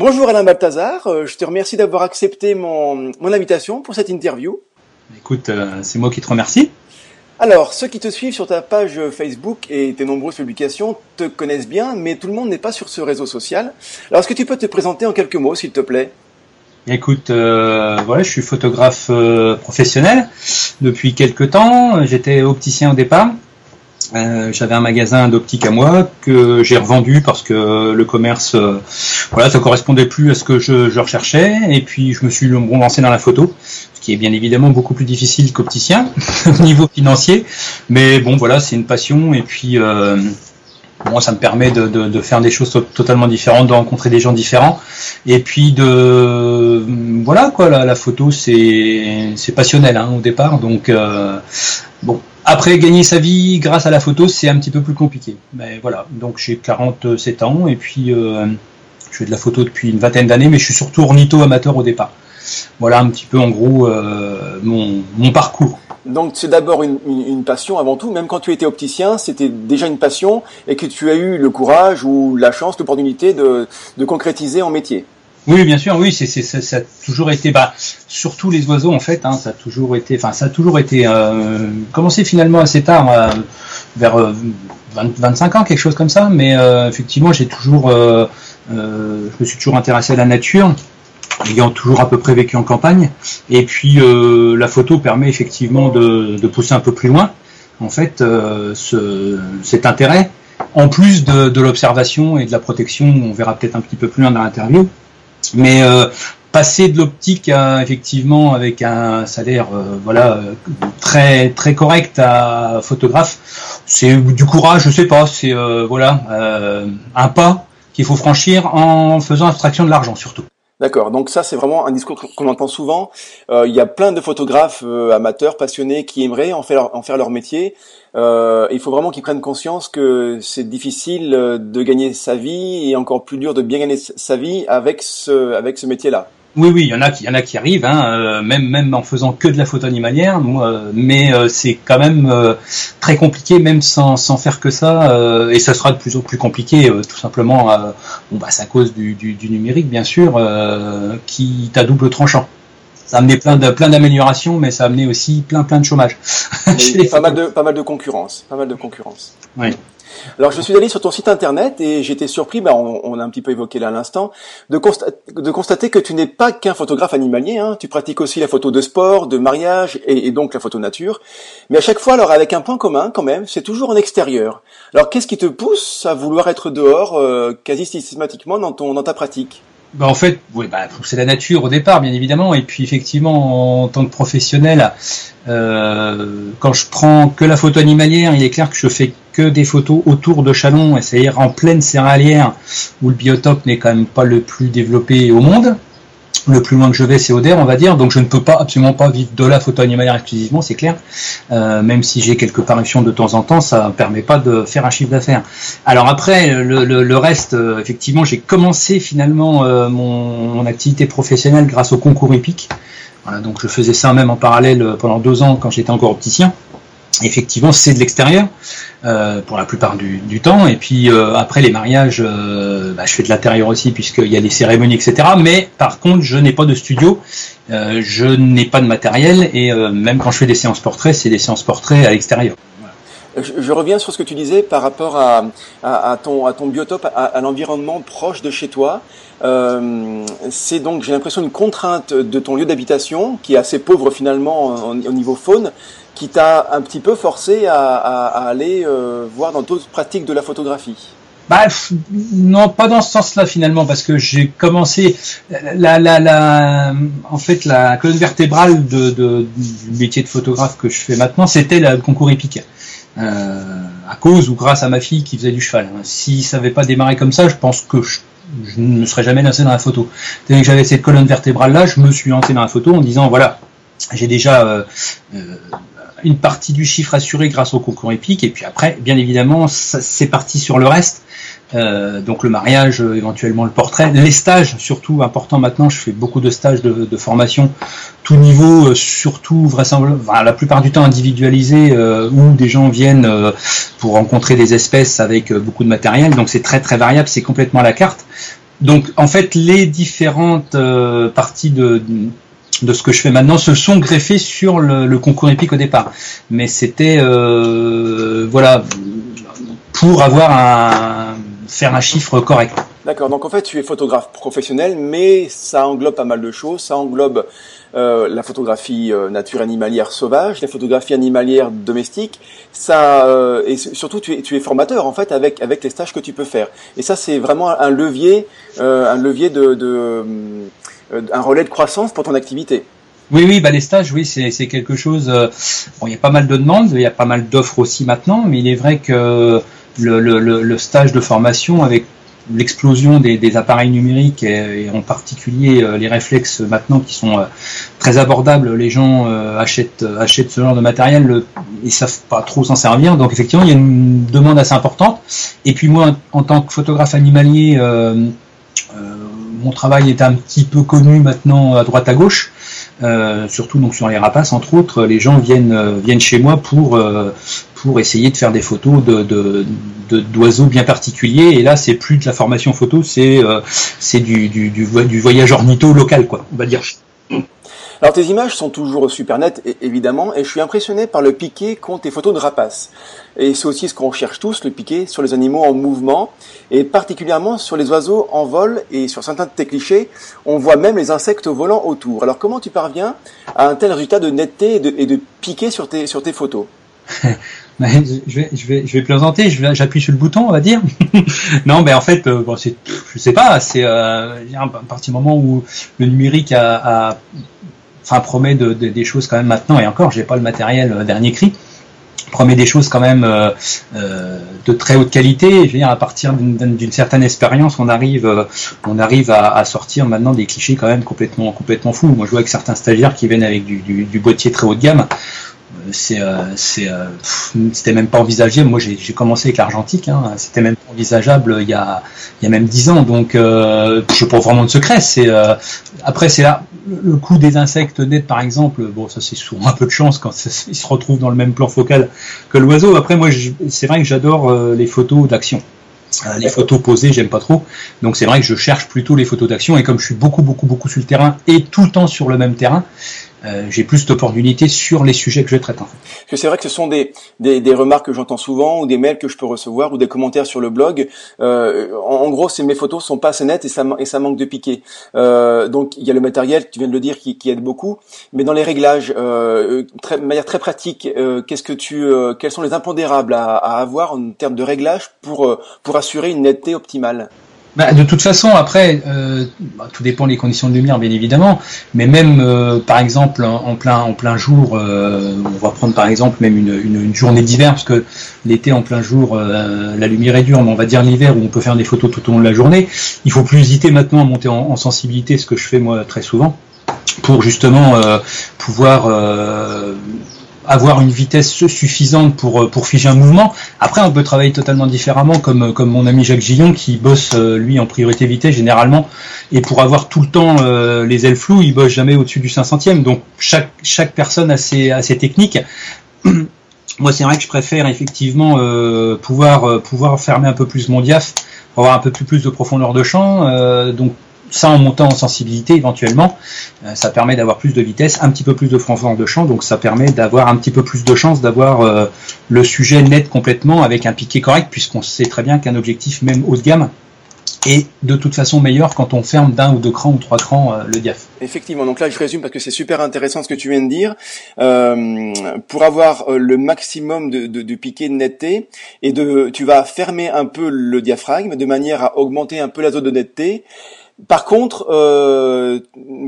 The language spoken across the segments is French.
Bonjour Alain Balthazar, euh, je te remercie d'avoir accepté mon, mon, invitation pour cette interview. Écoute, euh, c'est moi qui te remercie. Alors, ceux qui te suivent sur ta page Facebook et tes nombreuses publications te connaissent bien, mais tout le monde n'est pas sur ce réseau social. Alors, est-ce que tu peux te présenter en quelques mots, s'il te plaît? Écoute, euh, voilà, je suis photographe euh, professionnel depuis quelques temps. J'étais opticien au départ. Euh, j'avais un magasin d'optique à moi que j'ai revendu parce que le commerce, euh, voilà, ça correspondait plus à ce que je, je, recherchais. Et puis je me suis lancé dans la photo, ce qui est bien évidemment beaucoup plus difficile qu'opticien au niveau financier. Mais bon, voilà, c'est une passion. Et puis euh, moi, ça me permet de, de, de, faire des choses totalement différentes, de rencontrer des gens différents. Et puis de voilà quoi, la, la photo, c'est passionnel hein, au départ. Donc bon après, gagner sa vie grâce à la photo, c'est un petit peu plus compliqué. Mais voilà, donc j'ai 47 ans et puis euh, je fais de la photo depuis une vingtaine d'années, mais je suis surtout ornitho amateur au départ. Voilà un petit peu en gros euh, mon, parcours. Donc c'est d'abord une, passion avant tout, même quand tu étais opticien, c'était déjà une passion et que tu as eu le courage ou la chance, l'opportunité de concrétiser en métier. Oui, bien sûr, oui, c'est, ça, a toujours été, bah, surtout les oiseaux en fait, hein, ça a toujours été, enfin, ça a toujours été euh, commencé finalement assez tard, euh, vers 20, euh, 25 ans, quelque chose comme ça, mais effectivement, j'ai toujours, je me suis toujours intéressé à la nature, ayant toujours à peu près vécu en campagne, et puis la photo permet effectivement de, pousser un peu plus loin, en fait, ce, cet intérêt. En plus de, de l'observation et de la protection, on verra peut-être un petit peu plus loin dans l'interview, mais euh, passer de l'optique effectivement avec un salaire euh, voilà euh, très très correct à photographe, c'est du courage, je sais pas, c'est voilà un pas qu'il faut franchir en faisant abstraction de l'argent surtout. D'accord, donc ça c'est vraiment un discours qu'on entend souvent. Euh, il y a plein de photographes euh, amateurs, passionnés, qui aimeraient en faire leur, métier. Euh, il faut vraiment qu'ils prennent conscience que c'est difficile de gagner sa vie et encore plus dur de bien gagner sa vie avec ce, avec ce métier-là. Oui, oui, il y en a qui, y en a qui arrivent, hein, euh, même même en faisant que de la photo animalière. Euh, mais euh, c'est quand même très compliqué, même sans, sans faire que ça. et ça sera de plus en plus compliqué, tout simplement. bon, bah, c'est à cause du, du, du numérique, bien sûr, qui est à double tranchant. Ça a amené plein de plein d'améliorations, mais ça a amené aussi plein plein de chômage. pas mal de pas mal de concurrence, pas mal de concurrence. Oui. Alors je suis allé sur ton site internet et j'étais surpris, bah, on, a un petit peu évoqué là à l'instant, de, de, constater que tu n'es pas qu'un photographe animalier, hein. tu pratiques aussi la photo de sport, de mariage et, et, donc la photo nature, mais à chaque fois alors avec un point commun quand même, c'est toujours en extérieur. Alors qu'est-ce qui te pousse à vouloir être dehors euh, quasi systématiquement dans, ton, dans ta pratique? Bah en fait, oui, bah, c'est la nature au départ, bien évidemment. Et puis effectivement, en tant que professionnel, euh, quand je prends que la photo animalière, il est clair que je fais des photos autour de Chalon, c'est-à-dire en pleine céréalière, où le biotope n'est quand même pas le plus développé au monde le plus loin que je vais, c'est Oder, on va dire. Donc je ne peux pas absolument pas vivre de la photo animalière exclusivement, c'est clair. Euh, même si j'ai quelques parutions de temps en temps, ça ne permet pas de faire un chiffre d'affaires. Alors après, le, reste, euh, effectivement, j'ai commencé finalement euh, mon, activité professionnelle grâce au concours épique. Donc je faisais ça même en parallèle pendant deux ans quand j'étais encore opticien effectivement, c'est de l'extérieur euh, pour la plupart du, temps. Et puis euh, après les mariages, euh, bah, je fais de l'intérieur aussi puisqu'il y a des cérémonies, etc. Mais par contre, je n'ai pas de studio, euh, je n'ai pas de matériel et même quand je fais des séances portraits, c'est des séances portraits à l'extérieur. Je, reviens sur ce que tu disais par rapport à, ton, biotope, à, l'environnement proche de chez toi. Euh, c'est donc, j'ai l'impression, une contrainte de ton lieu d'habitation qui est assez pauvre finalement au niveau faune qui t'a un petit peu forcé à aller euh, voir dans d'autres pratiques de la photographie bah, non, pas dans ce sens-là finalement, parce que j'ai commencé la, la, la, en fait, la colonne vertébrale de, du métier de photographe que je fais maintenant, c'était le concours épique. Euh, à cause ou grâce à ma fille qui faisait du cheval. Si ça n'avait pas démarré comme ça, je pense que je, je ne serais jamais lancé dans la photo. Dès que j'avais cette colonne vertébrale là, je me suis lancé dans la photo en disant voilà, j'ai déjà euh, euh, une partie du chiffre assuré grâce au concours épique, et puis après, bien évidemment, c'est parti sur le reste. Euh, donc le mariage, euh, éventuellement le portrait, les stages surtout important maintenant. Je fais beaucoup de stages de, de formation, tout niveau, euh, surtout vraisemblablement, la plupart du temps individualisé, euh, où des gens viennent euh, pour rencontrer des espèces avec beaucoup de matériel. Donc c'est très très variable, c'est complètement à la carte. donc en fait, les différentes parties de, de ce que je fais maintenant se sont greffées sur le, concours épique au départ. Mais c'était voilà pour avoir un faire un chiffre correct. D'accord. Donc en fait, tu es photographe professionnel, mais ça englobe pas mal de choses. Ça englobe euh, la photographie euh, nature animalière sauvage, la photographie animalière domestique. Ça euh, et surtout, tu es, tu es formateur en fait avec avec les stages que tu peux faire. Et ça, c'est vraiment un levier, un levier de, de un relais de croissance pour ton activité. Oui, oui, bah les stages, oui, c'est quelque chose. bon, il y a pas mal de demandes, il y a pas mal d'offres aussi maintenant, mais il est vrai que le, le, le stage de formation avec l'explosion des, appareils numériques et, en particulier euh, les réflexes maintenant qui sont euh, très abordables, les gens euh, achètent, achètent ce genre de matériel et savent pas trop s'en servir. Donc effectivement, il y a une demande assez importante. Et puis moi, en tant que photographe animalier, mon travail est un petit peu connu maintenant à droite à gauche. Surtout donc sur les rapaces entre autres, les gens viennent viennent chez moi pour pour essayer de faire des photos de, d'oiseaux bien particuliers. Et là, c'est plus de la formation photo, c'est euh, c'est du, du, du, voyage ornitho local, quoi, on va dire. Alors tes images sont toujours super nettes, évidemment, et je suis impressionné par le piqué qu'ont tes photos de rapaces. Et c'est aussi ce qu'on cherche tous, le piqué sur les animaux en mouvement, et particulièrement sur les oiseaux en vol, et sur certains de tes clichés, on voit même les insectes volants autour. Alors comment tu parviens à un tel résultat de netteté et de, piqué sur tes, sur tes photos? Je vais, je vais, je vais plaisanter, j'appuie sur le bouton, on va dire. non, mais en fait, euh, bon, je sais pas, c'est euh, à moment où le numérique a, a enfin promet de, des choses quand même maintenant, et encore, j'ai pas le matériel euh, dernier cri, promet des choses quand même euh, euh, de très haute qualité. Je veux à partir d'une certaine expérience, on arrive, on arrive à, sortir maintenant des clichés quand même complètement, complètement fous. Moi, je vois avec certains stagiaires qui viennent avec du boîtier très haut de gamme c'est euh, c'est euh, c'était même pas envisagé. Moi j'ai commencé avec l'argentique hein, c'était même pas envisageable il y a il y a même dix ans. Donc euh, je pas vraiment de secret. C'est euh, après c'est là le coup des insectes nets par exemple bon ça c'est souvent un peu de chance quand ils se retrouvent dans le même plan focal que l'oiseau. Après moi c'est vrai que j'adore les photos d'action. Les photos posées, j'aime pas trop. Donc c'est vrai que je cherche plutôt les photos d'action. Et comme je suis beaucoup, beaucoup, beaucoup sur le terrain et tout le temps sur le même terrain, euh, j'ai plus d'opportunités sur les sujets que je traite. En fait. C'est vrai que ce sont des, des, des remarques que j'entends souvent ou des mails que je peux recevoir ou des commentaires sur le blog. Euh, en, gros, c'est mes photos sont pas assez nettes et ça, et ça manque de piqué. Euh, donc il y a le matériel, tu viens de le dire, qui, qui aide beaucoup. Mais dans les réglages, euh, très, de manière très pratique, euh, qu'est-ce que tu, euh, quels sont les impondérables à, à, avoir en termes de réglage pour pour assurer une netteté optimale? Bah, de toute façon, après, euh, bah, tout dépend des conditions de lumière, bien évidemment. Mais même, euh, par exemple, en, plein en plein jour, euh, on va prendre par exemple même une, une, journée d'hiver, parce que l'été en plein jour, la lumière est dure, mais on va dire l'hiver où on peut faire des photos tout au long de la journée. Il faut plus hésiter maintenant à monter en, en sensibilité, ce que je fais moi très souvent, pour justement pouvoir avoir une vitesse suffisante pour euh, pour figer un mouvement. Après, on peut travailler totalement différemment, comme comme mon ami Jacques Gillon qui bosse euh, lui en priorité vitesse généralement, et pour avoir tout le temps euh, les ailes floues, il bosse jamais au-dessus du 500e. Donc chaque chaque personne a ses a ses techniques. Moi, c'est vrai que je préfère effectivement pouvoir pouvoir fermer un peu plus mon diaph, avoir un peu plus, plus de profondeur de champ. donc ça en montant en sensibilité éventuellement, euh, ça permet d'avoir plus de vitesse, un petit peu plus de profondeur de champ, donc ça permet d'avoir un petit peu plus de chance d'avoir euh, le sujet net complètement avec un piqué correct, puisqu'on sait très bien qu'un objectif même haut de gamme est de toute façon meilleur quand on ferme d'un ou deux crans ou trois crans euh, le diaph. Effectivement, donc là je résume parce que c'est super intéressant ce que tu viens de dire. pour avoir le maximum de, de, de piqué de netteté, et de, tu vas fermer un peu le diaphragme de manière à augmenter un peu la zone de netteté par contre, euh,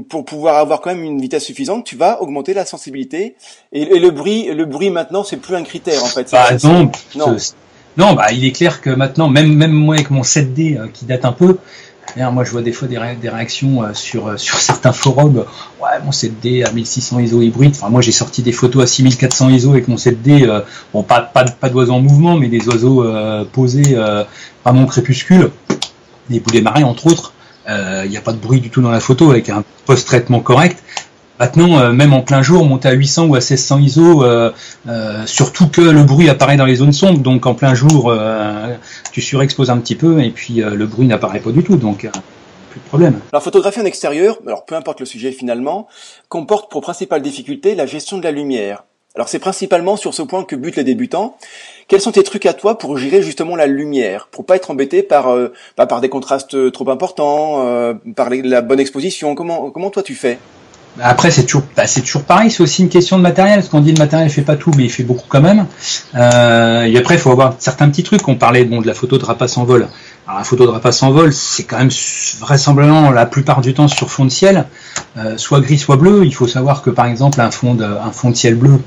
pour pouvoir avoir quand même une vitesse suffisante, tu vas augmenter la sensibilité et, le bruit. Le bruit maintenant, c'est plus un critère en fait. Bah, non, non. non, bah il est clair que maintenant, même même moi avec mon 7D euh, qui date un peu, moi je vois des fois des, réactions euh, sur sur certains forums. Ouais, mon 7D à 1600 ISO hybride. Enfin, moi j'ai sorti des photos à 6400 ISO avec mon 7D. bon, pas pas pas d'oiseaux en mouvement, mais des oiseaux posés à mon crépuscule, des boulets marins entre autres il euh, n'y a pas de bruit du tout dans la photo avec un post-traitement correct. Maintenant, euh, même en plein jour, monter à 800 ou à 1600 ISO, euh, surtout que le bruit apparaît dans les zones sombres, donc en plein jour, tu surexposes un petit peu et puis le bruit n'apparaît pas du tout. Donc plus de problème. La photographie en extérieur, alors peu importe le sujet finalement, comporte pour principale difficulté la gestion de la lumière. Alors c'est principalement sur ce point que butent les débutants. Quels sont tes trucs à toi pour gérer justement la lumière, pour pas être embêté par euh, bah, par des contrastes trop importants, euh, par la bonne exposition? Comment comment toi tu fais? Bah, après, c'est toujours, bah, c'est toujours pareil. C'est aussi une question de matériel. Parce qu'on dit le matériel fait pas tout, mais il fait beaucoup quand même. Euh, et après, il faut avoir certains petits trucs. On parlait bon de la photo de rapace en vol. Alors, la photo de rapace en vol, c'est quand même vraisemblablement la plupart du temps sur fond de ciel, euh, soit gris, soit bleu. Il faut savoir que par exemple, un fond de, un fond de ciel bleu,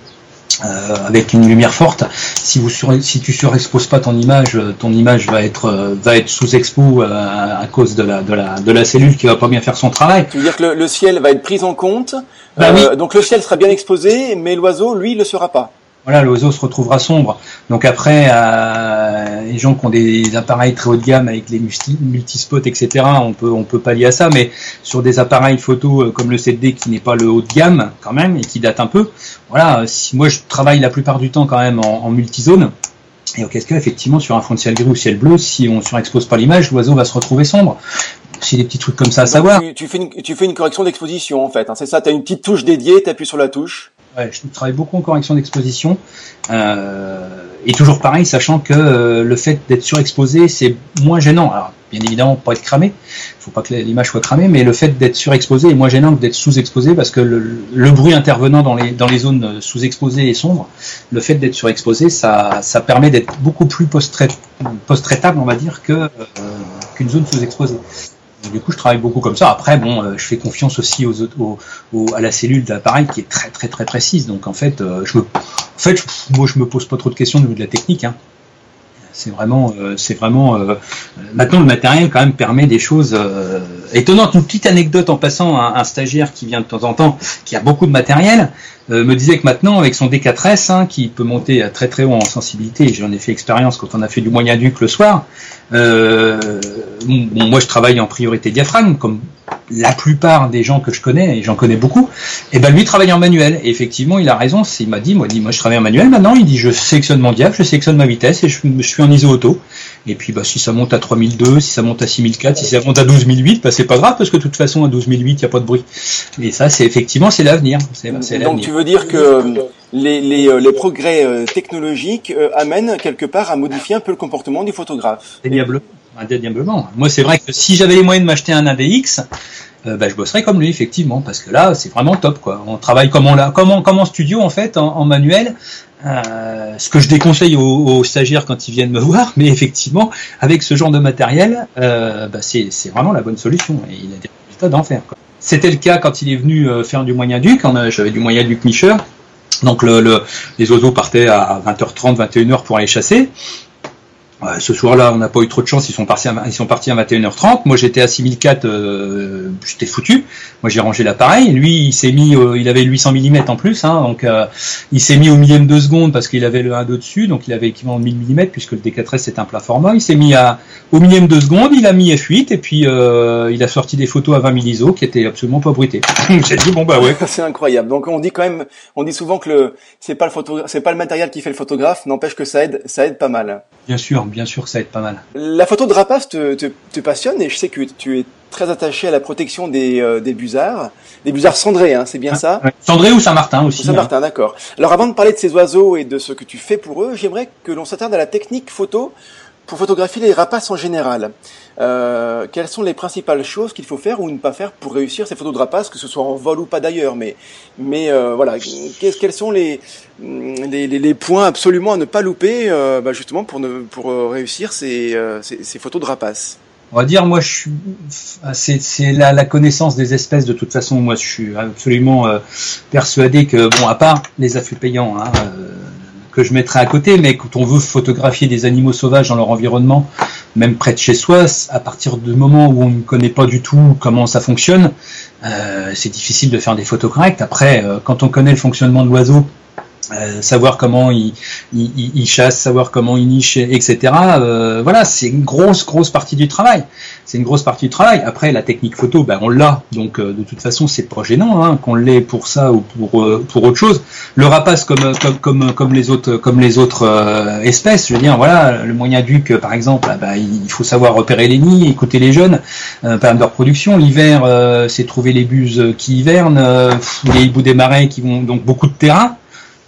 euh, avec une lumière forte. Si vous sur, si tu surexposes pas ton image, euh, ton image va être euh, va être sous expo à cause de la de la de la cellule qui va pas bien faire son travail. Tu veux dire que le, ciel va être pris en compte. Bah donc le ciel sera bien exposé, mais l'oiseau lui le sera pas voilà, l'oiseau se retrouvera sombre. Donc après, euh, les gens qui ont des appareils très haut de gamme avec les multispots, etc., on peut on peut pallier à ça. Mais sur des appareils photo euh, comme le 7D qui n'est pas le haut de gamme quand même et qui date un peu, voilà. Si moi je travaille la plupart du temps quand même en, en multizone. Et au ce cas, effectivement, sur un fond de ciel gris ou ciel bleu, si on surexpose pas l'image, l'oiseau va se retrouver sombre? C'est des petits trucs comme ça à savoir. Tu, fais une, tu fais une correction d'exposition en fait, hein, c'est ça. Tu as une petite touche dédiée, tu appuies sur la touche. Ouais, je travaille beaucoup en correction d'exposition. Euh, et toujours pareil, sachant que euh, le fait d'être surexposé, c'est moins gênant. Alors, bien évidemment, pas être cramé. Il faut pas que l'image soit cramée, mais le fait d'être surexposé est moins gênant que d'être sous-exposé parce que le, bruit intervenant dans les, dans les zones sous-exposées et sombres, le fait d'être surexposé, ça, ça permet d'être beaucoup plus post-traitable, on va dire, que euh, qu'une zone sous-exposée du coup, je travaille beaucoup comme ça. Après, bon, euh, je fais confiance aussi aux, aux, à la cellule d'appareil qui est très très très précise. Donc en fait, euh, je me, en fait, moi, je me pose pas trop de questions au niveau de la technique. Hein. C'est vraiment, euh, c'est vraiment. maintenant, le matériel quand même permet des choses étonnantes. Une petite anecdote en passant, un, un stagiaire qui vient de temps en temps, qui a beaucoup de matériel, euh, me disait que maintenant, avec son D4S, hein, qui peut monter à très très haut en sensibilité, j'en ai fait expérience quand on a fait du moyen duc le soir, euh, moi je travaille en priorité diaphragme, comme la plupart des gens que je connais, et j'en connais beaucoup, et ben lui travaille en manuel. Et effectivement, il a raison, il m'a dit, moi, je travaille en manuel maintenant, il dit je sélectionne mon diaph, je sélectionne ma vitesse et je suis en ISO auto. Et puis bah, si ça monte à 3002, si ça monte à 6004, si ça monte à 12008, bah, c'est pas grave parce que de toute façon à 12008 il n'y a pas de bruit. Et ça c'est effectivement c'est l'avenir. Donc tu veux dire que euh, les, les, euh, les progrès euh, technologiques amènent quelque part à modifier un peu le comportement du photographe Indéniablement. Moi c'est vrai que si j'avais les moyens de m'acheter un ADX, bah, je bosserais comme lui effectivement parce que là c'est vraiment top quoi. On travaille comme on l'a, comme, en, studio en fait en, en manuel euh, ce que je déconseille aux, stagiaires quand ils viennent me voir, mais effectivement, avec ce genre de matériel, euh, bah c'est vraiment la bonne solution. Et il a des résultats d'enfer. C'était le cas quand il est venu euh, faire du moyen duc. J'avais du moyen duc Micheur. Donc le, le, les oiseaux partaient à 20h30, 21h pour aller chasser ce soir-là, on n'a pas eu trop de chance, ils sont partis à, ils sont partis à 21h30. Moi, j'étais à 6004, euh, j'étais foutu. Moi, j'ai rangé l'appareil. Lui, il s'est mis, euh, il avait 800 mm en plus, hein, donc euh, il s'est mis au millième de seconde parce qu'il avait le 1.2 dessus, donc il avait équivalent de 1000 mm puisque le D4S c'est un plat format. Il s'est mis à au millième de seconde, il a mis F8 et puis il a sorti des photos à 20 000 ISO qui étaient absolument pas bruitées. j'ai dit bon bah ouais. c'est incroyable. Donc on dit quand même, on dit souvent que le c'est pas le photo, c'est pas le matériel qui fait le photographe, n'empêche que ça aide, ça aide pas mal. Bien sûr bien sûr ça va être pas mal. La photo de rapace te, te, passionne et je sais que tu es très attaché à la protection des, euh, des busards, des busards cendrés, hein, c'est bien ça? Cendrés ou Saint-Martin aussi. Saint-Martin, hein. d'accord. Alors avant de parler de ces oiseaux et de ce que tu fais pour eux, j'aimerais que l'on s'attarde à la technique photo pour photographier les rapaces en général. Euh, quelles sont les principales choses qu'il faut faire ou ne pas faire pour réussir ces photos de rapaces, que ce soit en vol ou pas d'ailleurs, mais, mais euh, voilà, quels sont les, les, les, points absolument à ne pas louper euh, bah justement pour, ne, pour réussir ces, ces, ces, photos de rapaces? On va dire, moi, c'est la, la, connaissance des espèces de toute façon. Moi, je suis absolument persuadé que, bon, à part les affûts payants, hein, que je mettrai à côté, mais quand on veut photographier des animaux sauvages dans leur environnement, même près de chez soi, à partir du moment où on ne connaît pas du tout comment ça fonctionne, euh, c'est difficile de faire des photos correctes. Après, euh, quand on connaît le fonctionnement de l'oiseau, euh, savoir comment il, il, il, chasse, savoir comment il niche, etc. Euh, voilà, c'est une grosse, grosse partie du travail. C'est une grosse partie du travail. Après, la technique photo, ben, on l'a. Donc, euh, de toute façon, c'est pas gênant hein, qu'on l'ait pour ça ou pour euh, pour autre chose. Le rapace, comme comme comme comme les autres comme les autres espèces, je veux dire, voilà, le moyen duc, par exemple, ah ben, il faut savoir repérer les nids, écouter les jeunes, euh, par de reproduction. L'hiver, c'est trouver les buses qui hivernent, les hiboux des marais qui vont donc beaucoup de terrain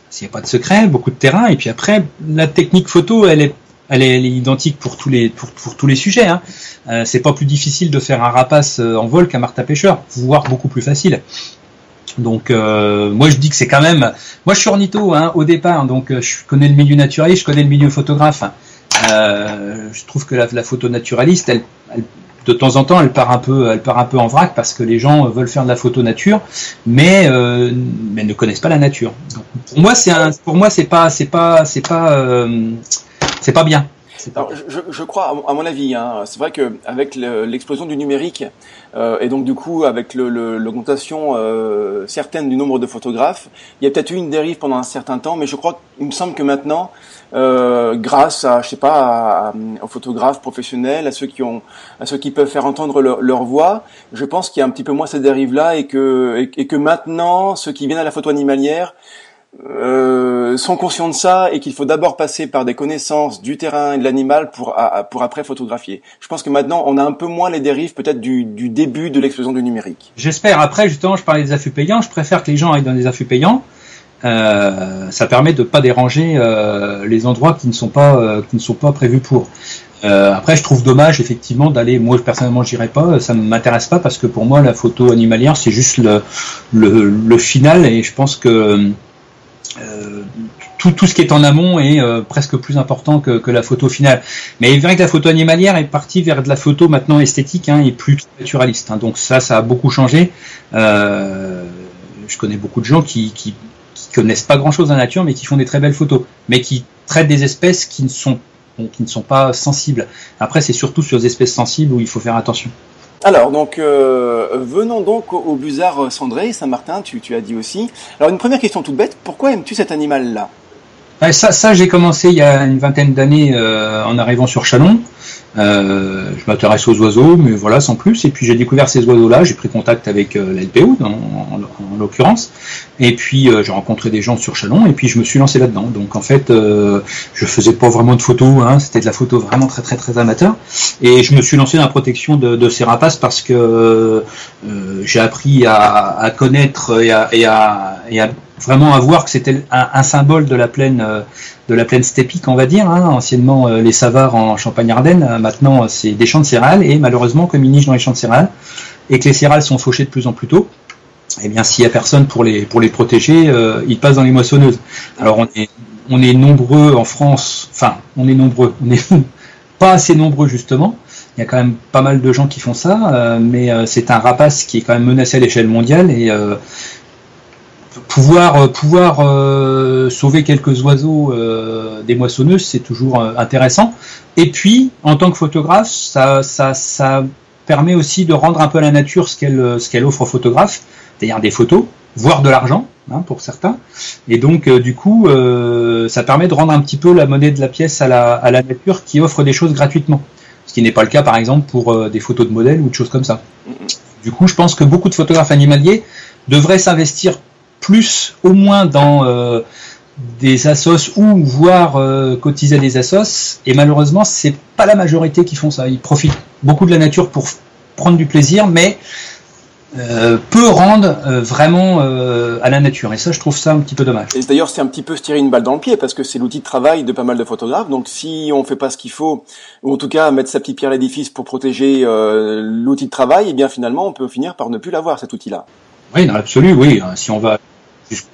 s'il n'y a pas de secret, beaucoup de terrain. Et puis après, la technique photo, elle est, elle est, identique pour tous les, sujets. Hein. Euh, c'est pas plus difficile de faire un rapace euh, en vol qu'un martin pêcheur, voire beaucoup plus facile. Donc euh, moi je dis que c'est quand même, moi je suis ornitho hein, au départ, donc euh, je connais le milieu naturaliste, je connais le milieu photographe. Euh, je trouve que la, photo naturaliste, elle de temps en temps, elle part un peu, elle part un peu en vrac parce que les gens veulent faire de la photo nature, mais euh, mais ne connaissent pas la nature. pour moi, c'est un, pour moi, c'est pas, c'est pas, c'est pas, euh, c'est pas bien. Alors, je, je, crois, à mon avis, hein, c'est vrai que avec l'explosion du numérique euh, et donc du coup avec l'augmentation euh, certaine du nombre de photographes, il y a peut-être eu une dérive pendant un certain temps, mais je crois, il me semble que maintenant euh, grâce à, je sais pas, aux photographes professionnels, à ceux qui ont, à ceux qui peuvent faire entendre leur, voix. Je pense qu'il y a un petit peu moins cette dérive-là et que, et, que maintenant, ceux qui viennent à la photo animalière euh, sont conscients de ça et qu'il faut d'abord passer par des connaissances du terrain et de l'animal pour, pour après photographier. Je pense que maintenant, on a un peu moins les dérives peut-être du, du début de l'explosion du numérique. J'espère. Après, justement, je parlais des affûts payants. Je préfère que les gens aillent dans des affûts payants euh, ça permet de pas déranger euh, les endroits qui ne sont pas euh, qui ne sont pas prévus pour. après, je trouve dommage effectivement d'aller. Moi, personnellement, j'irai pas. Ça ne m'intéresse pas parce que pour moi, la photo animalière, c'est juste le, le, final et je pense que tout, tout, ce qui est en amont est presque plus important que, que, la photo finale. Mais il est vrai que la photo animalière est partie vers de la photo maintenant esthétique hein, et plus naturaliste. Hein. Donc ça, ça a beaucoup changé. Je connais beaucoup de gens qui, qui connaissent pas grand chose de la nature, mais qui font des très belles photos, mais qui traitent des espèces qui ne sont, qui ne sont pas sensibles. Après, c'est surtout sur les espèces sensibles où il faut faire attention. Alors, donc, euh, venons donc au, Busard cendré, Saint-Martin, tu, tu, as dit aussi. Alors, une première question toute bête, pourquoi aimes-tu cet animal-là? Ça, ça j'ai commencé il y a une vingtaine d'années euh, en arrivant sur Chalon. Euh, je m'intéresse aux oiseaux, mais voilà, sans plus. Et puis j'ai découvert ces oiseaux-là, j'ai pris contact avec euh, l'LPO en, en, l'occurrence, et puis euh, j'ai rencontré des gens sur Chalon, et puis je me suis lancé là-dedans. Donc en fait, euh, je faisais pas vraiment de photos, hein, c'était de la photo vraiment très très très amateur, et je me suis lancé dans la protection de, de ces rapaces parce que euh, j'ai appris à, à, connaître et à, et à, et à vraiment à voir que c'était un, symbole de la plaine euh, de la plaine stépique, on va dire. Hein. Anciennement, euh, les Savars en Champagne-Ardenne. Euh, maintenant, c'est des champs de céréales. Et malheureusement, comme ils nichent dans les champs de céréales et que les céréales sont fauchées de plus en plus tôt, eh bien, s'il y a personne pour les pour les protéger, euh, ils passent dans les moissonneuses. Alors, on est on est nombreux en France. Enfin, on est nombreux. On est pas assez nombreux justement. Il y a quand même pas mal de gens qui font ça, mais c'est un rapace qui est quand même menacé à l'échelle mondiale et pouvoir euh, pouvoir euh, sauver quelques oiseaux euh, des moissonneuses, c'est toujours intéressant. Et puis, en tant que photographe, ça, ça, ça permet aussi de rendre un peu à la nature ce qu'elle ce qu'elle offre aux photographes, c'est-à-dire des photos, voire de l'argent hein, pour certains. Et donc, du coup, ça permet de rendre un petit peu la monnaie de la pièce à la, à la nature qui offre des choses gratuitement. Ce qui n'est pas le cas, par exemple, pour des photos de modèles ou de choses comme ça. Du coup, je pense que beaucoup de photographes animaliers devraient s'investir plus au moins dans euh, des assos ou voire euh, cotiser des assos. Et malheureusement, c'est pas la majorité qui font ça. Ils profitent beaucoup de la nature pour prendre du plaisir, mais euh, peu rendent vraiment à la nature. Et ça, je trouve ça un petit peu dommage. Et d'ailleurs, c'est un petit peu se tirer une balle dans le pied parce que c'est l'outil de travail de pas mal de photographes. Donc, si on fait pas ce qu'il faut, ou en tout cas mettre sa petite pierre à l'édifice pour protéger l'outil de travail, et eh bien finalement, on peut finir par ne plus l'avoir cet outil-là. Oui, dans l'absolu, oui. Si on va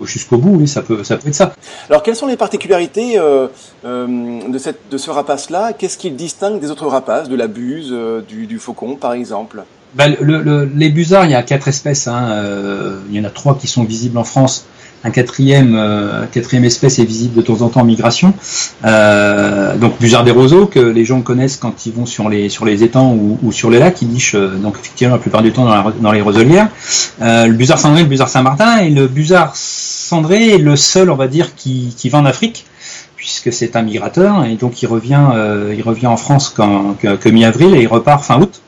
jusqu'au bout, oui, ça peut, ça peut être ça. Alors, quelles sont les particularités euh, euh, de, cette, de ce rapace-là? Qu'est-ce qui le distingue des autres rapaces, de la buse, euh, du, du, faucon, par exemple? Ben, le, le, Les busards, il y a quatre espèces. Hein, il y en a trois qui sont visibles en France. Un quatrième, quatrième espèce est visible de temps en temps en migration. donc Busard des roseaux que les gens connaissent quand ils vont sur les sur les étangs ou, sur les lacs, ils nichent donc effectivement la plupart du temps dans, les roselières. le Busard cendré, le Busard Saint-Martin et le Busard cendré est le seul, on va dire, qui, qui va en Afrique puisque c'est un migrateur et donc il revient, euh, il revient en France que, mi-avril et il repart fin août.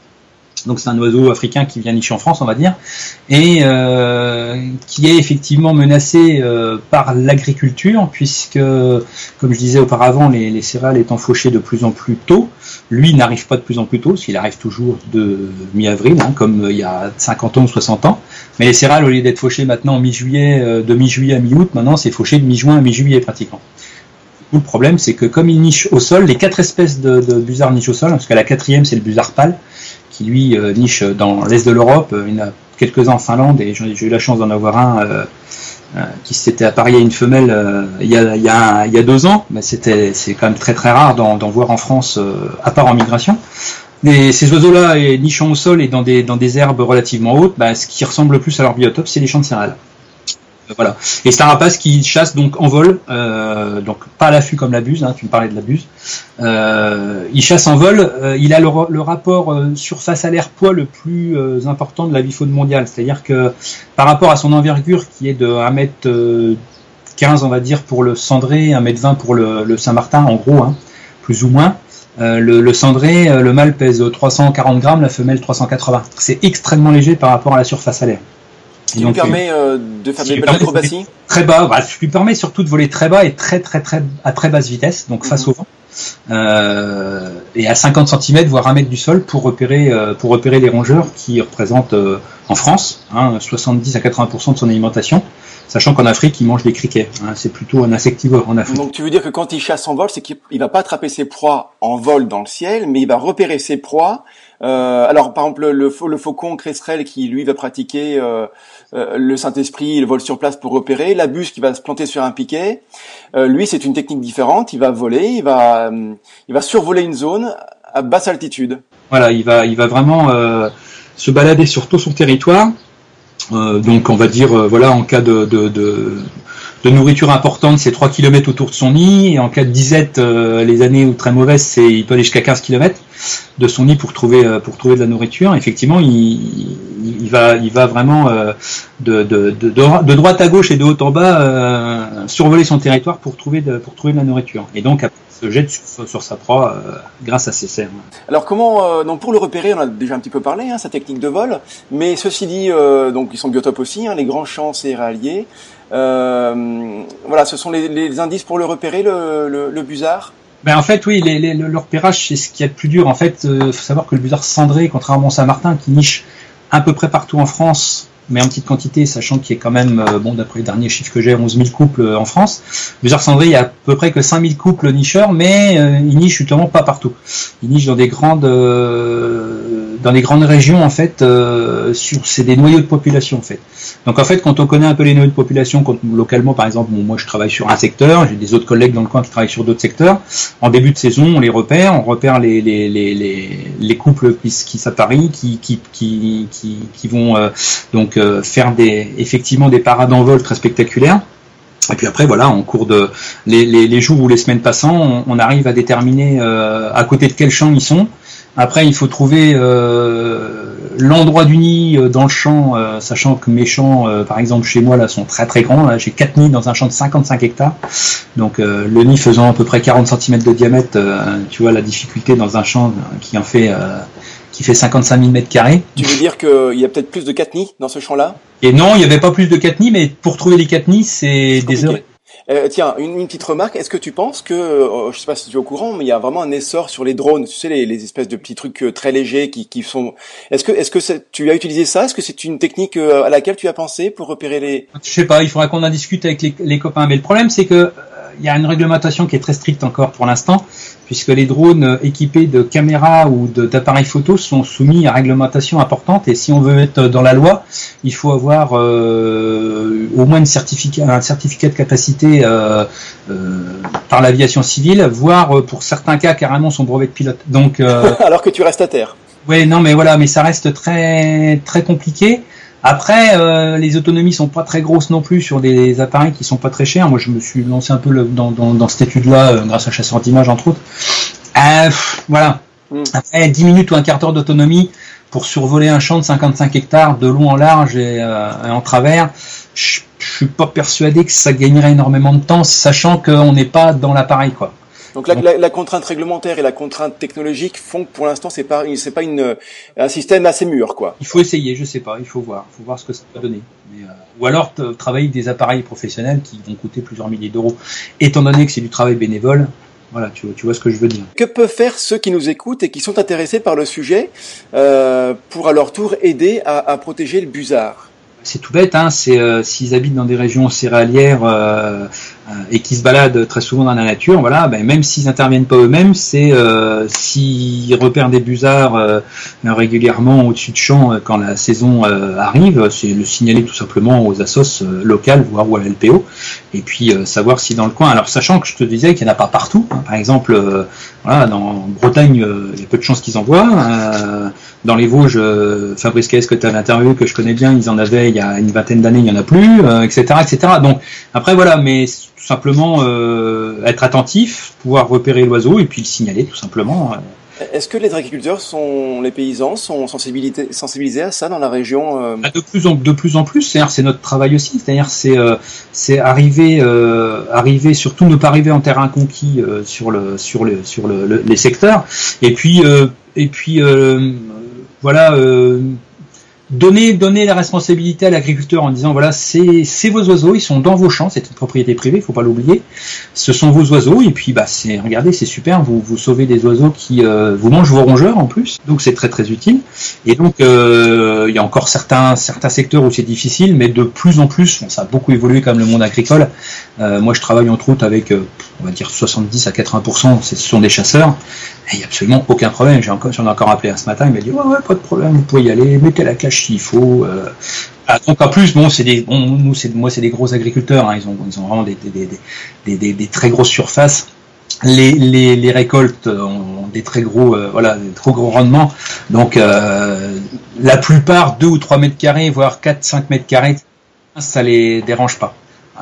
Donc c'est un oiseau africain qui vient nicher en France, on va dire, et euh, qui est effectivement menacé euh, par l'agriculture, puisque, comme je disais auparavant, les, céréales étant fauchées de plus en plus tôt, lui n'arrive pas de plus en plus tôt, s'il arrive toujours de mi-avril, hein, comme il y a 50 ans ou 60 ans. Mais les céréales, au lieu d'être fauchées maintenant en mi-juillet, de mi-juillet à mi-août, maintenant c'est fauché de mi-juin à mi-juillet pratiquement le problème, c'est que comme il niche au sol, les quatre espèces de, de busards nichent au sol, parce que la quatrième, c'est le busard pâle, qui lui euh, niche dans l'est de l'Europe. Il y en a quelques-uns en Finlande, et j'ai eu la chance d'en avoir un euh, euh, qui s'était apparié à une femelle il y, a, deux ans. Mais c'est quand même très très rare d'en, voir en France, à part en migration. Et ces oiseaux-là, nichant au sol et dans des, herbes relativement hautes, bah, ce qui ressemble le plus à leur biotope, c'est les champs de céréales. Et c'est un rapace qui chasse donc en vol, euh, donc pas à l'affût comme la buse, hein, tu me parlais de la buse. Euh, il chasse en vol, euh, il a le, rapport surface à l'air poids le plus important de la faune mondiale. C'est-à-dire que par rapport à son envergure qui est de 1m15 on va dire pour le cendré, 1m20 pour le, Saint-Martin en gros, hein, plus ou moins. le, le, cendré, le mâle pèse 340 grammes, la femelle 380. C'est extrêmement léger par rapport à la surface à l'air. Ce qui lui permet euh, de faire des belles acrobaties Très bas, bah, lui permet surtout de voler très bas et très très très à très basse vitesse, donc face mhm. au vent. Euh, et à 50 cm voire 1 mètre du sol pour repérer euh, pour repérer les rongeurs qui représentent en France hein, 70 à 80% de son alimentation sachant qu'en Afrique il mange des criquets hein, c'est plutôt un insectivore en Afrique donc tu veux dire que quand il chasse en vol c'est qu'il va pas attraper ses proies en vol dans le ciel mais il va repérer ses proies euh, alors, par exemple, le, le faucon cresserelle qui, lui, va pratiquer euh, euh, le Saint-Esprit, il vole sur place pour repérer. La buse qui va se planter sur un piquet, lui, c'est une technique différente. Il va voler, il va, il va survoler une zone à basse altitude. Voilà, il va, il va vraiment se balader sur tout son territoire. donc, on va dire, voilà, en cas de, de, de de nourriture importante, c'est 3 km autour de son nid. Et en cas de disette, les années très mauvaises, c'est il peut aller jusqu'à 15 km de son nid pour trouver euh, pour trouver de la nourriture. Effectivement, il, il va il vraiment euh, de, droite à gauche et de haut en bas euh, survoler son territoire pour trouver de, la nourriture. Et donc après, se jette sur, sa proie grâce à ses cernes. Alors comment donc pour le repérer, on a déjà un petit peu parlé, hein, sa technique de vol. Mais ceci dit, donc ils sont biotopes aussi, hein, les grands champs céréaliers. Voilà, ce sont les, les, indices pour le repérer, le, le, le busard. Ben en fait, oui, les, les, le repérage, c'est ce qui est le plus dur. En fait, il euh, faut savoir que le busard cendré, contrairement à Saint-Martin, qui niche à peu près partout en France, mais en petite quantité, sachant qu'il y a quand même, euh, bon, d'après les derniers chiffres que j'ai, 11 000 couples euh, en France. Busard cendré, il y a à peu près que 5 000 couples nicheurs, mais il niche justement pas partout. Il niche dans des grandes dans les grandes régions en fait euh, c'est des noyaux de population en fait. Donc en fait quand on connaît un peu les noyaux de population, quand, localement par exemple, moi je travaille sur un secteur, j'ai des autres collègues dans le coin qui travaillent sur d'autres secteurs. En début de saison, on les repère, on repère les les, les, les, les couples qui, s'apparient, qui qui, qui qui vont euh, donc euh, faire des effectivement des parades en vol très spectaculaires. Et puis après, voilà, en cours de les, les, les jours ou les semaines passant, on, on arrive à déterminer à côté de quel champ ils sont, après, il faut trouver euh, l'endroit du nid euh, dans le champ, euh, sachant que mes champs, par exemple chez moi, là, sont très très grands. Là, j'ai quatre nids dans un champ de 55 hectares. Donc, le nid faisant à peu près 40 cm de diamètre, tu vois la difficulté dans un champ qui en fait qui fait 55 000 mètres carrés. Tu veux dire qu'il y a peut-être plus de quatre nids dans ce champ-là? Et non, il n'y avait pas plus de quatre nids, mais pour trouver les quatre nids, c'est des heures euh, tiens, une, petite remarque. Est-ce que tu penses que, euh, je sais pas si tu es au courant, mais il y a vraiment un essor sur les drones. Tu sais, les, les espèces de petits trucs euh, très légers qui, qui sont. Est-ce que, est-ce que tu as utilisé ça? Est-ce que c'est une technique à laquelle tu as pensé pour repérer les Je sais pas. Il faudra qu'on en discute avec les, les copains. Mais le problème, c'est que il y a une réglementation qui est très stricte encore pour l'instant, puisque les drones équipés de caméras ou d'appareils photo sont soumis à réglementation importante. Et si on veut être dans la loi, il faut avoir euh, au moins une certificat, un certificat de capacité euh, euh, par l'aviation civile, voire pour certains cas carrément son brevet de pilote. Donc alors que tu restes à terre. Oui, non, mais voilà, mais ça reste très très compliqué. Après, euh, les autonomies sont pas très grosses non plus sur des appareils qui sont pas très chers. Moi, je me suis lancé un peu dans, dans, dans, cette étude-là euh, grâce à chasseur d'image entre autres. Euh, voilà. Mm. Après 10 minutes ou un quart d'heure d'autonomie pour survoler un champ de 55 hectares de long en large et, en travers, je, je suis pas persuadé que ça gagnerait énormément de temps, sachant qu'on n'est pas dans l'appareil, quoi. Donc la, la, contrainte réglementaire et la contrainte technologique font que pour l'instant c'est pas c'est pas une un système assez mûr quoi. Il faut essayer, je sais pas, il faut voir, il faut voir ce que ça va donner. Mais, euh, ou alors travailler avec des appareils professionnels qui vont coûter plusieurs milliers d'euros. Étant donné que c'est du travail bénévole, voilà, tu, tu, vois ce que je veux dire. Que peuvent faire ceux qui nous écoutent et qui sont intéressés par le sujet euh, pour à leur tour aider à, à protéger le busard c'est tout bête, hein, c'est euh, s'ils habitent dans des régions céréalières euh, euh, et qui se baladent très souvent dans la nature, voilà, ben, même s'ils interviennent pas eux-mêmes, c'est euh, s'ils repèrent des busards euh, régulièrement au-dessus de champs quand la saison arrive, c'est le signaler tout simplement aux assos locales, voire ou à l'LPO, et puis savoir si dans le coin. Alors sachant que je te disais qu'il n'y en a pas partout, hein, par exemple, voilà, dans Bretagne, il y a peu de chances qu'ils en voient. dans les Vosges, Fabrice Caes que tu avais interviewé, que je connais bien, ils en avaient il y a une vingtaine d'années, il n'y en a plus, etc., etc. Donc après voilà, mais tout simplement euh, être attentif, pouvoir repérer l'oiseau et puis le signaler tout simplement. Est-ce que les agriculteurs sont, les paysans sont sensibilisés à ça dans la région euh? Bah, De plus en de plus en plus, c'est notre travail aussi. C'est-à-dire c'est euh, arriver arriver surtout ne pas arriver en terrain conquis sur le sur le sur le, les secteurs. Et puis et puis voilà donner donner la responsabilité à l'agriculteur en disant voilà c'est vos oiseaux ils sont dans vos champs c'est une propriété privée il faut pas l'oublier. Ce sont vos oiseaux et puis bah c'est regardez c'est super vous vous sauvez des oiseaux qui euh, vous mangent vos rongeurs en plus. Donc c'est très très utile. Et donc euh, il y a encore certains certains secteurs où c'est difficile mais de plus en plus bon, ça a beaucoup évolué comme le monde agricole. Euh, moi je travaille entre autres avec on va dire 70 à 80% ce sont des chasseurs il n'y a absolument aucun problème j'en ai encore appelé un ce matin il m'a dit ouais ouais pas de problème vous pouvez y aller mettez la cache s'il faut. Euh. Ah, donc en plus, bon, c'est des, bon, nous, c'est, moi, c'est des gros agriculteurs. Hein, ils ont, ils ont vraiment des, des, des, des, très grosses surfaces. Les, les, les, récoltes ont des très gros, euh, voilà, des trop gros rendements. Donc, euh, la plupart 2 ou 3 mètres carrés, voire 4, 5 mètres carrés, ça les dérange pas.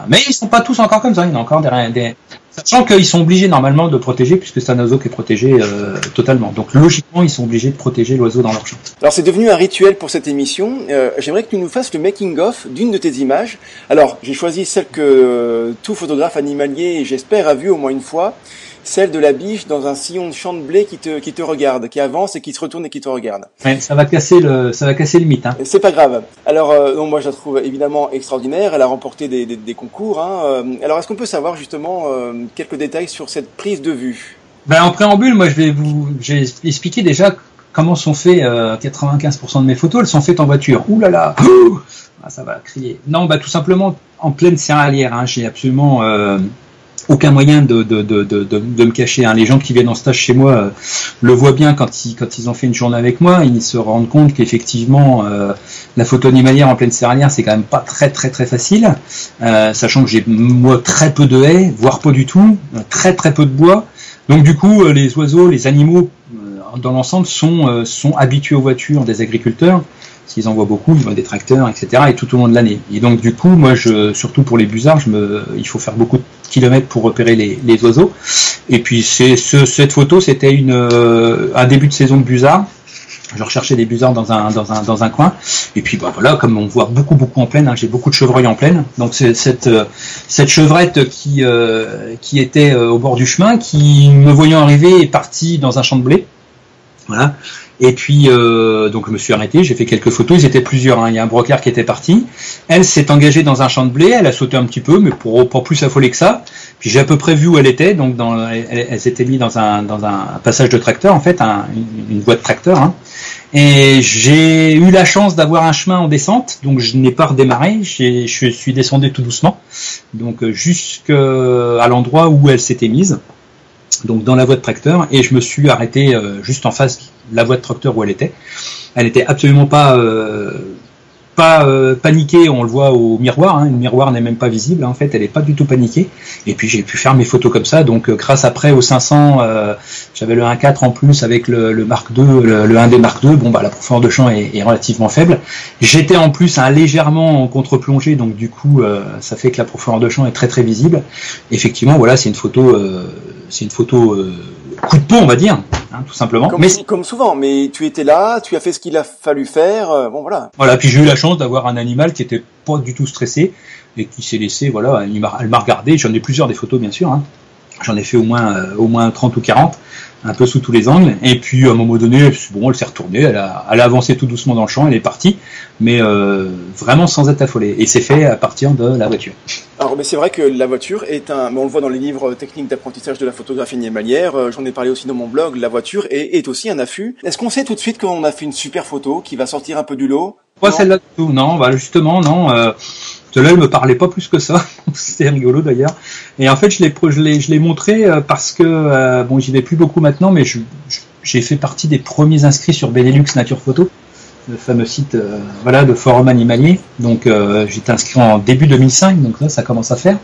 Mais ils sont pas tous encore comme ça. Il y encore des, des, Sachant qu'ils sont obligés normalement de protéger, puisque c'est un oiseau qui est protégé euh, totalement. Donc logiquement, ils sont obligés de protéger l'oiseau dans leur champ. Alors c'est devenu un rituel pour cette émission. Euh, J'aimerais que tu nous fasses le making-of d'une de tes images. Alors j'ai choisi celle que euh, tout photographe animalier, j'espère, a vue au moins une fois celle de la biche dans un sillon de champ de blé qui te, qui te regarde, qui avance et qui se retourne et qui te regarde. Ouais, ça va casser le, ça va casser le mythe. Hein. C'est pas grave. Alors, euh, moi je la trouve évidemment extraordinaire. Elle a remporté des, des, des concours. Hein. Euh, alors, est-ce qu'on peut savoir justement euh, quelques détails sur cette prise de vue? Ben, en préambule, moi je vais vous, j'ai expliqué déjà comment sont faits 95% de mes photos. Elles sont faites en voiture. Ouh là là. Ah, ça va crier. Non, bah tout simplement en pleine céréalière. Hein. J'ai absolument aucun moyen de, me cacher. Hein. Les gens qui viennent en stage chez moi euh, le voient bien quand ils, ont fait une journée avec moi, ils se rendent compte qu'effectivement euh, la photo animalière en pleine céréalière c'est quand même pas très très très facile, euh, sachant que j'ai moi très peu de haies, voire pas du tout, très très peu de bois. Donc du coup les oiseaux, les animaux dans l'ensemble sont, sont habitués aux voitures des agriculteurs qu'ils envoient beaucoup, ils voient des tracteurs, etc. et tout au long de l'année. Et donc du coup, moi, surtout pour les busards, il faut faire beaucoup de kilomètres pour repérer les, oiseaux. Et puis c'est ce, cette photo, c'était euh, un début de saison de busards. Je recherchais des busards dans un, coin. Et puis bah, voilà, comme on voit beaucoup, beaucoup en pleine, hein, j'ai beaucoup de chevreuils en pleine. Donc c'est cette, euh, chevrette qui, euh, qui était au bord du chemin, qui me voyant arriver est partie dans un champ de blé. Voilà. Et puis, euh, donc je me suis arrêté, j'ai fait quelques photos, ils étaient plusieurs, hein. il y a un brocard qui était parti. Elle s'est engagée dans un champ de blé, elle a sauté un petit peu, mais pour pas plus affoler que ça. Puis j'ai à peu près vu où elle était, donc dans, elle, s'était mise dans un, dans un passage de tracteur, en fait, une, voie de tracteur. Hein. Et j'ai eu la chance d'avoir un chemin en descente, donc je n'ai pas redémarré, je suis descendu tout doucement, donc jusqu'à l'endroit où elle s'était mise donc dans la voie de tracteur, et je me suis arrêté euh, juste en face de la voie de tracteur où elle était. Elle était absolument pas euh, pas euh, paniqué, on le voit au miroir, hein, le miroir n'est même pas visible, en fait, elle est pas du tout paniquée. Et puis j'ai pu faire mes photos comme ça, donc grâce après au 500, j'avais le 1.4 en plus avec le, Mark II, le, 1D Mark II, bon bah la profondeur de champ est, est relativement faible. J'étais en plus un légèrement en contre-plongée, donc du coup ça fait que la profondeur de champ est très très visible. Effectivement, voilà, c'est une photo, c'est une photo coup de peau, on va dire, hein, tout simplement. Comme, mais comme souvent, mais tu étais là, tu as fait ce qu'il a fallu faire, euh, bon voilà. Voilà, puis j'ai eu la chance d'avoir un animal qui était pas du tout stressé et qui s'est laissé, voilà, elle m'a regardé. J'en ai plusieurs des photos, bien sûr. Hein. J'en ai fait au moins, euh, au moins 30 ou 40 un peu sous tous les angles. Et puis à un moment donné, bon, elle s'est retournée, elle a, elle a avancé tout doucement dans le champ, elle est partie, mais euh, vraiment sans être affolée. Et c'est fait à partir de la voiture. Alors, mais c'est vrai que la voiture est un, on le voit dans les livres techniques d'apprentissage de la photographie animalière. Euh, j'en ai parlé aussi dans mon blog. La voiture est, est aussi un affût. Est-ce qu'on sait tout de suite qu'on a fait une super photo qui va sortir un peu du lot? Pas celle-là du tout. Non, bah justement, non. Euh, cela, il me parlait pas plus que ça. C'était rigolo d'ailleurs. Et en fait, je l'ai, je l'ai, je l'ai montré euh, parce que euh, bon, j'y vais plus beaucoup maintenant, mais j'ai fait partie des premiers inscrits sur Benelux Nature Photo, le fameux site, euh, voilà, de forum animalier. Donc, j'étais inscrit en début 2005, donc là, ça commence à faire.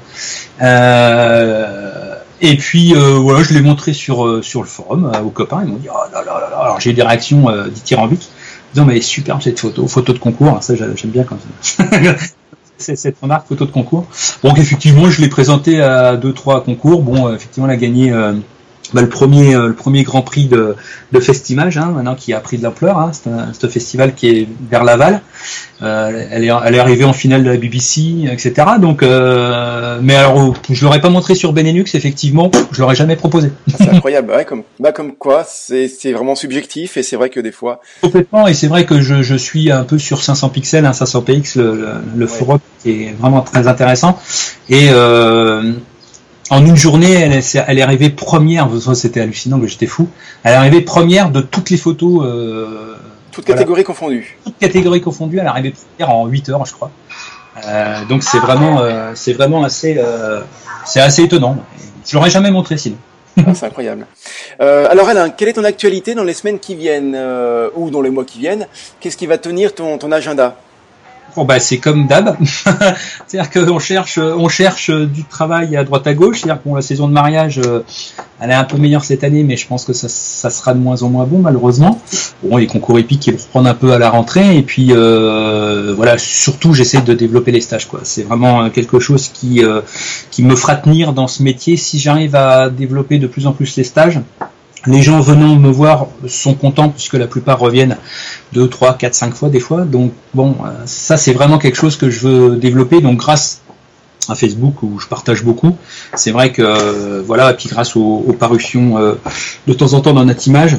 et puis voilà, je l'ai montré sur sur le forum aux copains. Ils m'ont dit oh là là là là. Alors j'ai eu des réactions dithyrambiques disant mais superbe cette photo, photo de concours. Ça j'aime bien comme ça. cette remarque photo de concours. Donc effectivement, je l'ai présenté à deux trois concours. Bon, euh, effectivement, elle a gagné euh, bah, le premier euh, le premier Grand Prix de, de Festimage, hein, maintenant qui a pris de l'ampleur. Hein, c'est un, un, festival qui est vers Laval. Euh, elle, est, elle est arrivée en finale de la BBC, etc. Donc, euh, mais alors, je l'aurais pas montré sur Benelux, effectivement, je l'aurais jamais proposé. C'est incroyable, ouais, comme, bah, comme quoi, c'est, c'est vraiment subjectif et c'est vrai que des fois. Complètement, et c'est vrai que je, je suis un peu sur 500 pixels, hein, 500 px, le, le, le forum qui est vraiment très intéressant. Et euh, en une journée, elle est, elle est arrivée première. C'était hallucinant, que j'étais fou. Elle est arrivée première de toutes les photos. Euh, toutes catégories confondues. Toutes catégories confondues. Elle est arrivée première en 8 heures, je crois. Euh, donc c'est vraiment, euh, c'est vraiment assez, euh, c'est assez étonnant. Je l'aurais jamais montré sinon. Ah, c'est incroyable. Euh, alors Alain, quelle est ton actualité dans les semaines qui viennent euh, ou dans les mois qui viennent? Qu'est-ce qui va tenir ton, ton agenda? Bon bah c'est comme d'hab, c'est-à-dire qu'on cherche, on cherche du travail à droite à gauche. C'est-à-dire que la saison de mariage, euh, elle est un peu meilleure cette année, mais je pense que ça, sera de moins en moins bon malheureusement. Bon, les concours épiques vont reprendre un peu à la rentrée, et puis euh, voilà, surtout j'essaie de développer les stages. quoi. C'est vraiment quelque chose qui euh, qui me fera tenir dans ce métier. Si j'arrive à développer de plus en plus les stages, les gens venant me voir sont contents puisque la plupart reviennent deux, trois, quatre, cinq fois des fois. Donc bon, euh, ça c'est vraiment quelque chose que je veux développer. Donc grâce à Facebook où je partage beaucoup, c'est vrai que euh, voilà, et puis grâce aux, parutions euh, de temps en temps dans notre image,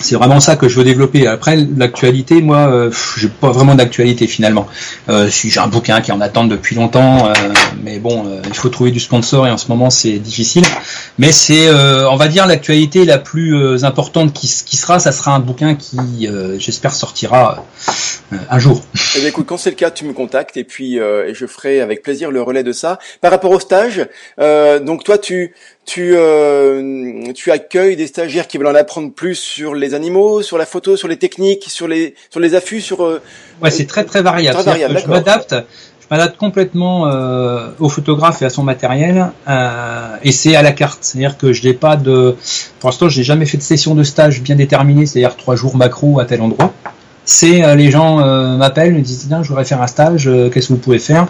c'est vraiment ça que je veux développer. Après, l'actualité, moi, euh, j'ai pas vraiment d'actualité finalement. Euh, si j'ai un bouquin qui en attente depuis longtemps, euh, mais bon, euh, il faut trouver du sponsor et en ce moment c'est difficile. Mais c'est, on va dire, l'actualité la plus importante qui, qui, sera, ça sera un bouquin qui, j'espère, sortira un jour. Eh bien, écoute, quand c'est le cas, tu me contactes et puis et je ferai avec plaisir le relais de ça. Par rapport au stage, donc toi, tu tu, euh, tu accueilles des stagiaires qui veulent en apprendre plus sur les animaux, sur la photo, sur les techniques, sur les, sur les affûts, sur. Euh, ouais, c'est très très variable. Très variable je m'adapte, je m'adapte complètement euh, au photographe et à son matériel, euh, et c'est à la carte. C'est-à-dire que je n'ai pas de, pour l'instant, j'ai jamais fait de session de stage bien déterminée, c'est-à-dire trois jours macro à tel endroit. C'est euh, les gens m'appellent, me disent tiens, je voudrais faire un stage, qu'est-ce que vous pouvez faire?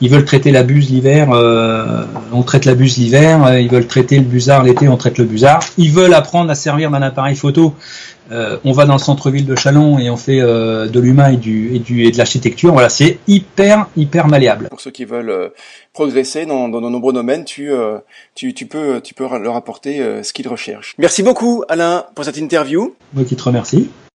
Ils veulent traiter la buse l'hiver, euh, on traite la buse l'hiver, euh, ils veulent traiter le busard l'été, on traite le busard. Ils veulent apprendre à servir d'un appareil photo, euh, on va dans le centre-ville de Chalon et on fait de l'humain et du, et du et de l'architecture. Voilà, c'est hyper hyper malléable. Pour ceux qui veulent progresser dans, dans de nombreux domaines, tu, tu, tu peux tu peux leur apporter ce qu'ils recherchent. Merci beaucoup Alain pour cette interview. Moi qui te remercie.